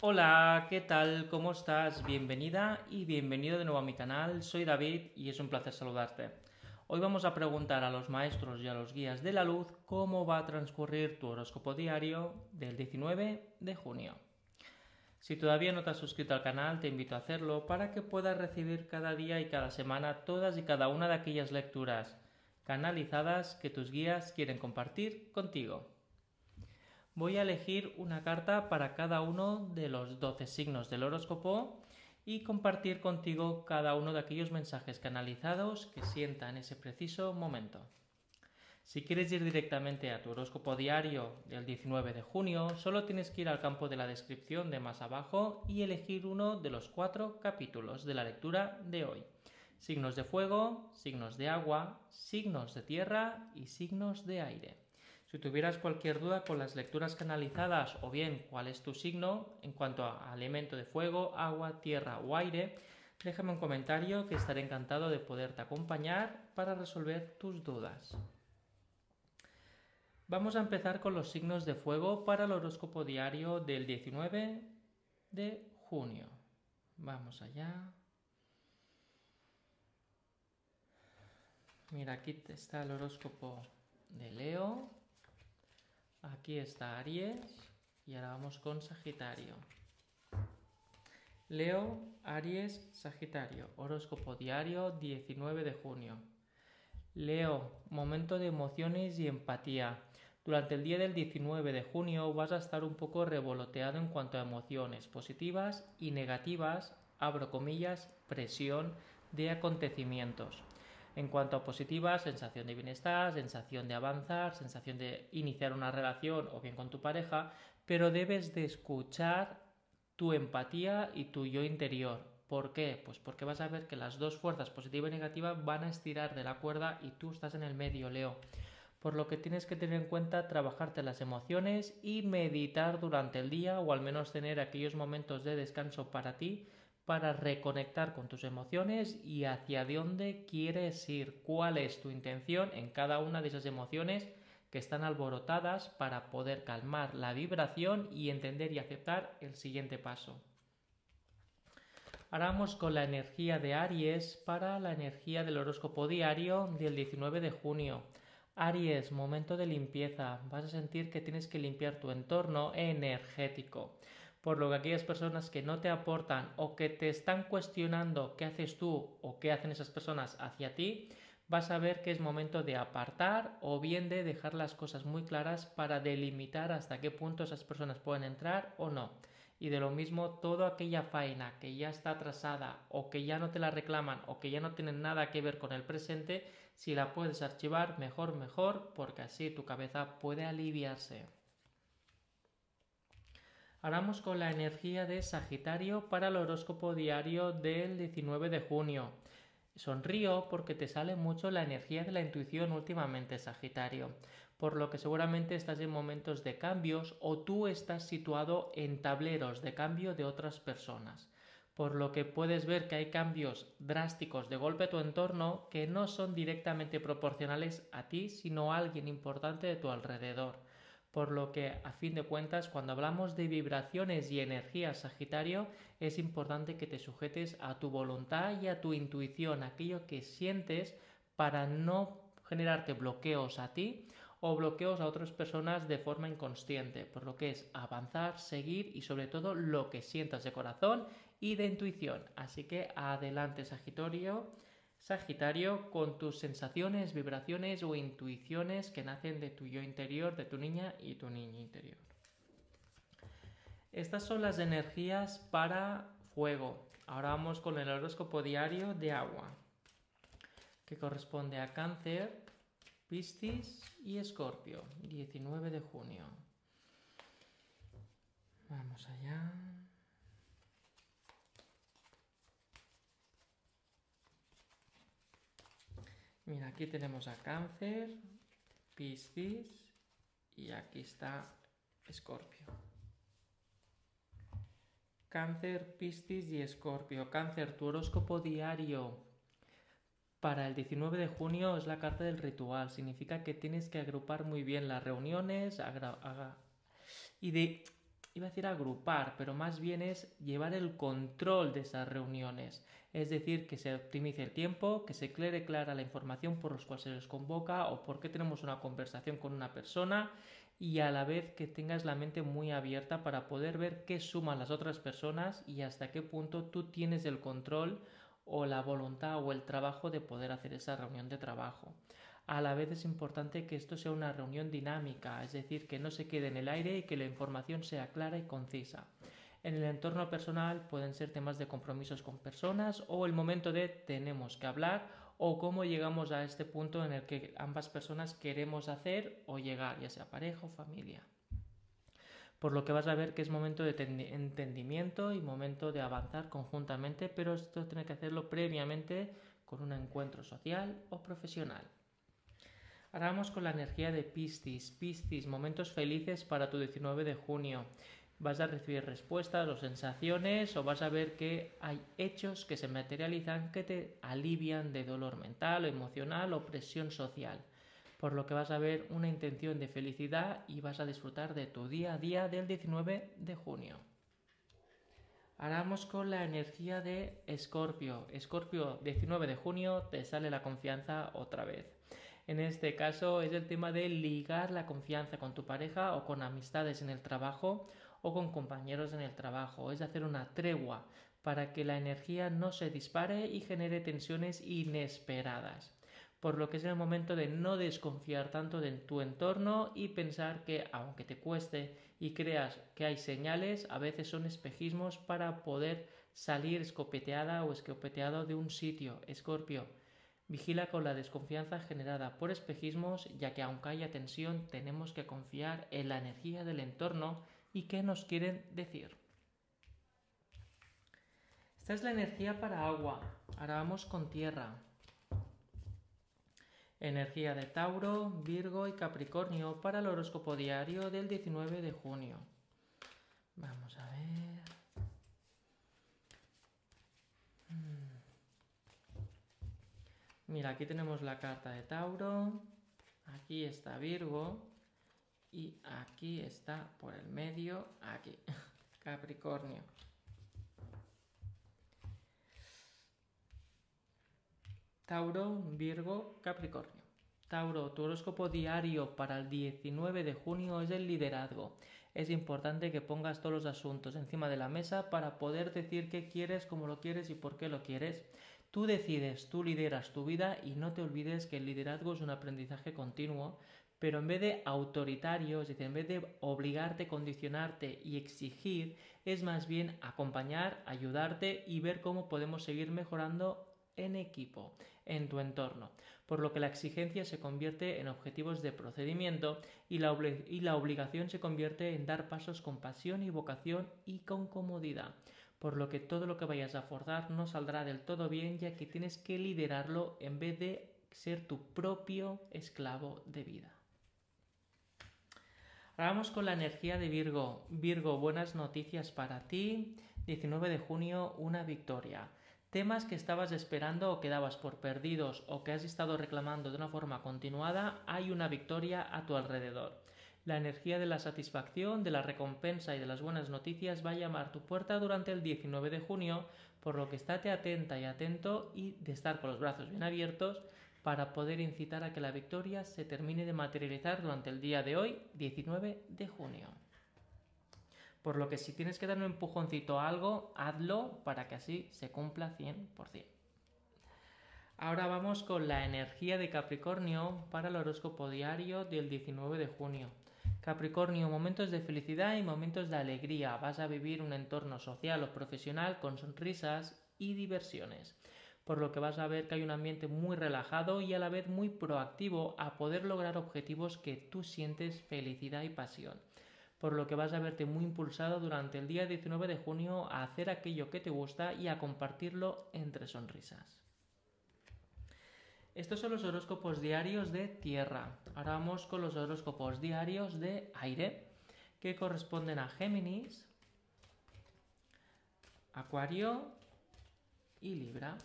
Hola, ¿qué tal? ¿Cómo estás? Bienvenida y bienvenido de nuevo a mi canal. Soy David y es un placer saludarte. Hoy vamos a preguntar a los maestros y a los guías de la luz cómo va a transcurrir tu horóscopo diario del 19 de junio. Si todavía no te has suscrito al canal, te invito a hacerlo para que puedas recibir cada día y cada semana todas y cada una de aquellas lecturas canalizadas que tus guías quieren compartir contigo. Voy a elegir una carta para cada uno de los 12 signos del horóscopo y compartir contigo cada uno de aquellos mensajes canalizados que sienta en ese preciso momento. Si quieres ir directamente a tu horóscopo diario del 19 de junio, solo tienes que ir al campo de la descripción de más abajo y elegir uno de los cuatro capítulos de la lectura de hoy. Signos de fuego, signos de agua, signos de tierra y signos de aire. Si tuvieras cualquier duda con las lecturas canalizadas o bien cuál es tu signo en cuanto a elemento de fuego, agua, tierra o aire, déjame un comentario que estaré encantado de poderte acompañar para resolver tus dudas. Vamos a empezar con los signos de fuego para el horóscopo diario del 19 de junio. Vamos allá. Mira, aquí está el horóscopo de Leo. Aquí está Aries. Y ahora vamos con Sagitario. Leo, Aries, Sagitario. Horóscopo diario 19 de junio. Leo, momento de emociones y empatía. Durante el día del 19 de junio vas a estar un poco revoloteado en cuanto a emociones positivas y negativas, abro comillas, presión de acontecimientos. En cuanto a positivas, sensación de bienestar, sensación de avanzar, sensación de iniciar una relación o bien con tu pareja, pero debes de escuchar tu empatía y tu yo interior, ¿Por qué? Pues porque vas a ver que las dos fuerzas, positiva y negativa, van a estirar de la cuerda y tú estás en el medio, Leo. Por lo que tienes que tener en cuenta trabajarte las emociones y meditar durante el día o al menos tener aquellos momentos de descanso para ti para reconectar con tus emociones y hacia dónde quieres ir, cuál es tu intención en cada una de esas emociones que están alborotadas para poder calmar la vibración y entender y aceptar el siguiente paso. Ahora vamos con la energía de Aries para la energía del horóscopo diario del 19 de junio. Aries, momento de limpieza. Vas a sentir que tienes que limpiar tu entorno energético. Por lo que aquellas personas que no te aportan o que te están cuestionando qué haces tú o qué hacen esas personas hacia ti, vas a ver que es momento de apartar o bien de dejar las cosas muy claras para delimitar hasta qué punto esas personas pueden entrar o no y de lo mismo toda aquella faena que ya está atrasada o que ya no te la reclaman o que ya no tienen nada que ver con el presente, si la puedes archivar mejor mejor porque así tu cabeza puede aliviarse. Ahora vamos con la energía de Sagitario para el horóscopo diario del 19 de junio. Sonrío porque te sale mucho la energía de la intuición últimamente, Sagitario, por lo que seguramente estás en momentos de cambios o tú estás situado en tableros de cambio de otras personas, por lo que puedes ver que hay cambios drásticos de golpe a tu entorno que no son directamente proporcionales a ti, sino a alguien importante de tu alrededor por lo que a fin de cuentas cuando hablamos de vibraciones y energías Sagitario es importante que te sujetes a tu voluntad y a tu intuición, aquello que sientes para no generarte bloqueos a ti o bloqueos a otras personas de forma inconsciente, por lo que es avanzar, seguir y sobre todo lo que sientas de corazón y de intuición. Así que adelante Sagitario Sagitario, con tus sensaciones, vibraciones o intuiciones que nacen de tu yo interior, de tu niña y tu niño interior. Estas son las energías para fuego. Ahora vamos con el horóscopo diario de agua, que corresponde a cáncer, Piscis y Escorpio, 19 de junio. Vamos allá. Mira, aquí tenemos a Cáncer, Piscis y aquí está Escorpio. Cáncer, Piscis y Escorpio. Cáncer, tu horóscopo diario para el 19 de junio es la carta del ritual. Significa que tienes que agrupar muy bien las reuniones y, iba a decir agrupar, pero más bien es llevar el control de esas reuniones. Es decir, que se optimice el tiempo, que se clere clara la información por los cuales se les convoca o por qué tenemos una conversación con una persona y a la vez que tengas la mente muy abierta para poder ver qué suman las otras personas y hasta qué punto tú tienes el control o la voluntad o el trabajo de poder hacer esa reunión de trabajo. A la vez es importante que esto sea una reunión dinámica, es decir, que no se quede en el aire y que la información sea clara y concisa. En el entorno personal pueden ser temas de compromisos con personas o el momento de tenemos que hablar o cómo llegamos a este punto en el que ambas personas queremos hacer o llegar, ya sea pareja o familia. Por lo que vas a ver que es momento de entendimiento y momento de avanzar conjuntamente, pero esto tiene que hacerlo previamente con un encuentro social o profesional. Ahora vamos con la energía de Piscis. Piscis, momentos felices para tu 19 de junio vas a recibir respuestas o sensaciones o vas a ver que hay hechos que se materializan que te alivian de dolor mental o emocional o presión social. Por lo que vas a ver una intención de felicidad y vas a disfrutar de tu día a día del 19 de junio. Ahora vamos con la energía de Escorpio. Escorpio, 19 de junio, te sale la confianza otra vez. En este caso es el tema de ligar la confianza con tu pareja o con amistades en el trabajo o con compañeros en el trabajo, es hacer una tregua para que la energía no se dispare y genere tensiones inesperadas. Por lo que es el momento de no desconfiar tanto de tu entorno y pensar que aunque te cueste y creas que hay señales, a veces son espejismos para poder salir escopeteada o escopeteado de un sitio. Escorpio, vigila con la desconfianza generada por espejismos, ya que aunque haya tensión, tenemos que confiar en la energía del entorno y qué nos quieren decir. Esta es la energía para agua. Ahora vamos con tierra. Energía de Tauro, Virgo y Capricornio para el horóscopo diario del 19 de junio. Vamos a ver. Hmm. Mira, aquí tenemos la carta de Tauro. Aquí está Virgo y aquí está por el medio, aquí, Capricornio. Tauro, Virgo, Capricornio. Tauro, tu horóscopo diario para el 19 de junio es el liderazgo. Es importante que pongas todos los asuntos encima de la mesa para poder decir qué quieres, cómo lo quieres y por qué lo quieres. Tú decides, tú lideras tu vida y no te olvides que el liderazgo es un aprendizaje continuo pero en vez de autoritario, es decir, en vez de obligarte, condicionarte y exigir, es más bien acompañar, ayudarte y ver cómo podemos seguir mejorando en equipo, en tu entorno, por lo que la exigencia se convierte en objetivos de procedimiento y la, y la obligación se convierte en dar pasos con pasión y vocación y con comodidad, por lo que todo lo que vayas a forzar no saldrá del todo bien ya que tienes que liderarlo en vez de ser tu propio esclavo de vida. Vamos con la energía de Virgo. Virgo, buenas noticias para ti. 19 de junio, una victoria. Temas que estabas esperando o que dabas por perdidos o que has estado reclamando de una forma continuada, hay una victoria a tu alrededor. La energía de la satisfacción, de la recompensa y de las buenas noticias va a llamar tu puerta durante el 19 de junio, por lo que estate atenta y atento y de estar con los brazos bien abiertos para poder incitar a que la victoria se termine de materializar durante el día de hoy, 19 de junio. Por lo que si tienes que dar un empujoncito a algo, hazlo para que así se cumpla 100%. Ahora vamos con la energía de Capricornio para el horóscopo diario del 19 de junio. Capricornio, momentos de felicidad y momentos de alegría. Vas a vivir un entorno social o profesional con sonrisas y diversiones por lo que vas a ver que hay un ambiente muy relajado y a la vez muy proactivo a poder lograr objetivos que tú sientes felicidad y pasión. Por lo que vas a verte muy impulsado durante el día 19 de junio a hacer aquello que te gusta y a compartirlo entre sonrisas. Estos son los horóscopos diarios de tierra. Ahora vamos con los horóscopos diarios de aire, que corresponden a Géminis, Acuario y Libra.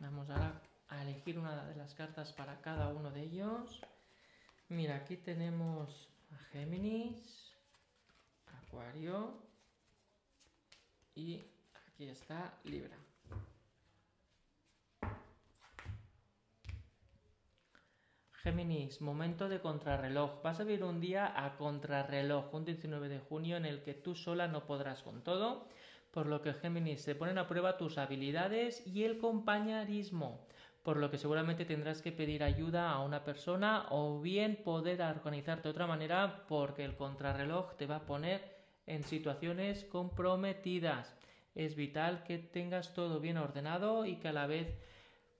Vamos ahora a elegir una de las cartas para cada uno de ellos. Mira, aquí tenemos a Géminis, Acuario. Y aquí está Libra. Géminis, momento de contrarreloj. Vas a vivir un día a contrarreloj, un 19 de junio en el que tú sola no podrás con todo, por lo que Géminis se ponen a prueba tus habilidades y el compañerismo, por lo que seguramente tendrás que pedir ayuda a una persona o bien poder organizarte de otra manera porque el contrarreloj te va a poner en situaciones comprometidas. Es vital que tengas todo bien ordenado y que a la vez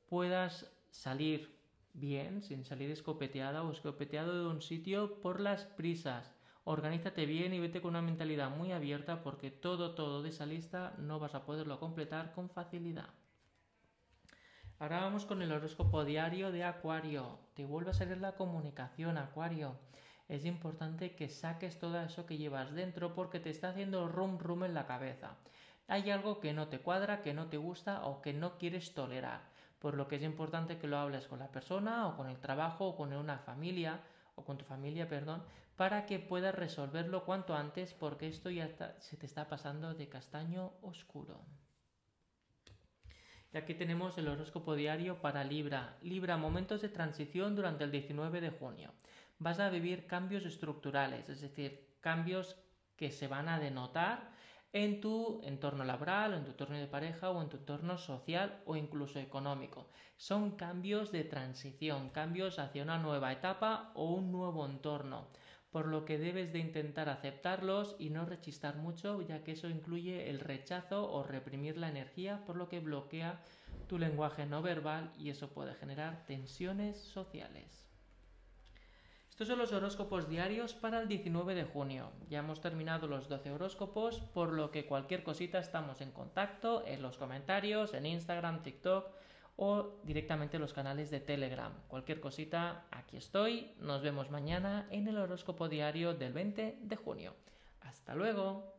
puedas salir bien, sin salir escopeteada o escopeteado de un sitio por las prisas. Organízate bien y vete con una mentalidad muy abierta porque todo, todo de esa lista no vas a poderlo completar con facilidad. Ahora vamos con el horóscopo diario de Acuario. Te vuelve a salir la comunicación, Acuario. Es importante que saques todo eso que llevas dentro porque te está haciendo rum rum en la cabeza. Hay algo que no te cuadra, que no te gusta o que no quieres tolerar por lo que es importante que lo hables con la persona o con el trabajo o con una familia o con tu familia, perdón, para que puedas resolverlo cuanto antes porque esto ya se te está pasando de castaño oscuro. Y aquí tenemos el horóscopo diario para Libra. Libra, momentos de transición durante el 19 de junio. Vas a vivir cambios estructurales, es decir, cambios que se van a denotar en tu entorno laboral, o en tu entorno de pareja o en tu entorno social o incluso económico. Son cambios de transición, cambios hacia una nueva etapa o un nuevo entorno, por lo que debes de intentar aceptarlos y no rechistar mucho, ya que eso incluye el rechazo o reprimir la energía, por lo que bloquea tu lenguaje no verbal y eso puede generar tensiones sociales. Estos son los horóscopos diarios para el 19 de junio. Ya hemos terminado los 12 horóscopos, por lo que cualquier cosita estamos en contacto en los comentarios, en Instagram, TikTok o directamente en los canales de Telegram. Cualquier cosita, aquí estoy. Nos vemos mañana en el horóscopo diario del 20 de junio. Hasta luego.